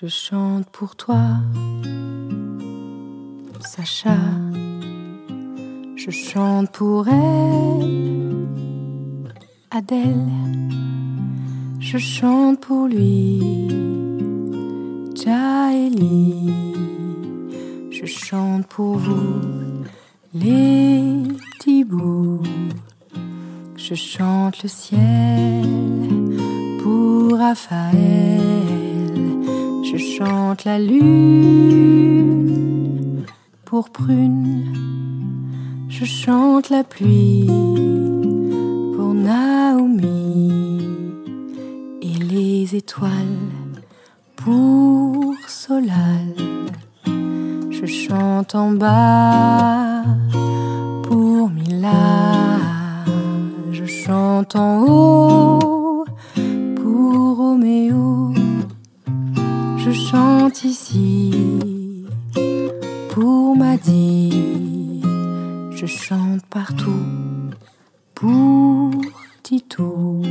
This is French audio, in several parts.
Je chante pour toi Sacha. Je chante pour elle Adèle. Je chante pour lui Jaeli Je chante pour vous Les petits Je chante le ciel pour Raphaël je chante la lune pour prune. Je chante la pluie pour Naomi. Et les étoiles pour Solal. Je chante en bas pour Mila. Je chante en haut pour Maddy. Je chante partout pour Titou.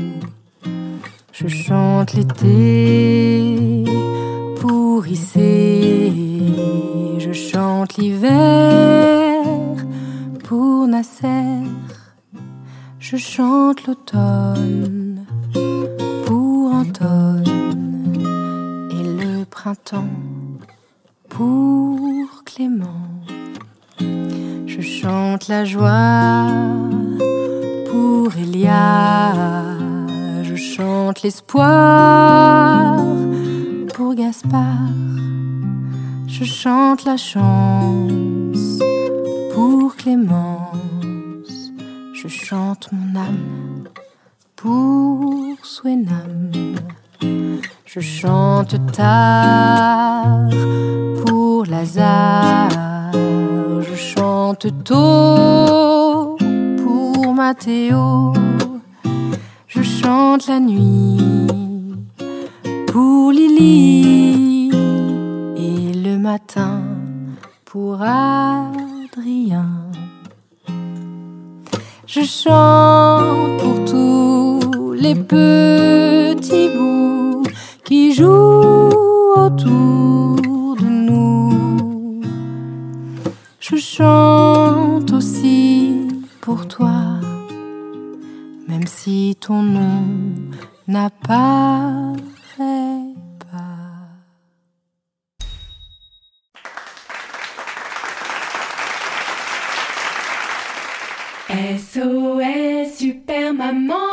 Je chante l'été pour Issé. Je chante l'hiver pour Nasser. Je chante l'automne pour Clément. Je chante la joie pour Elia. Je chante l'espoir pour Gaspard. Je chante la chance pour Clémence. Je chante mon âme pour Swenam. Je chante tard pour Lazare. Je chante tôt pour Mathéo. Je chante la nuit pour Lily. Et le matin pour Adrien. Je chante pour tous les petits bouts jouent autour de nous. Je chante aussi pour toi, même si ton nom n'apparaît pas. SOS Super Maman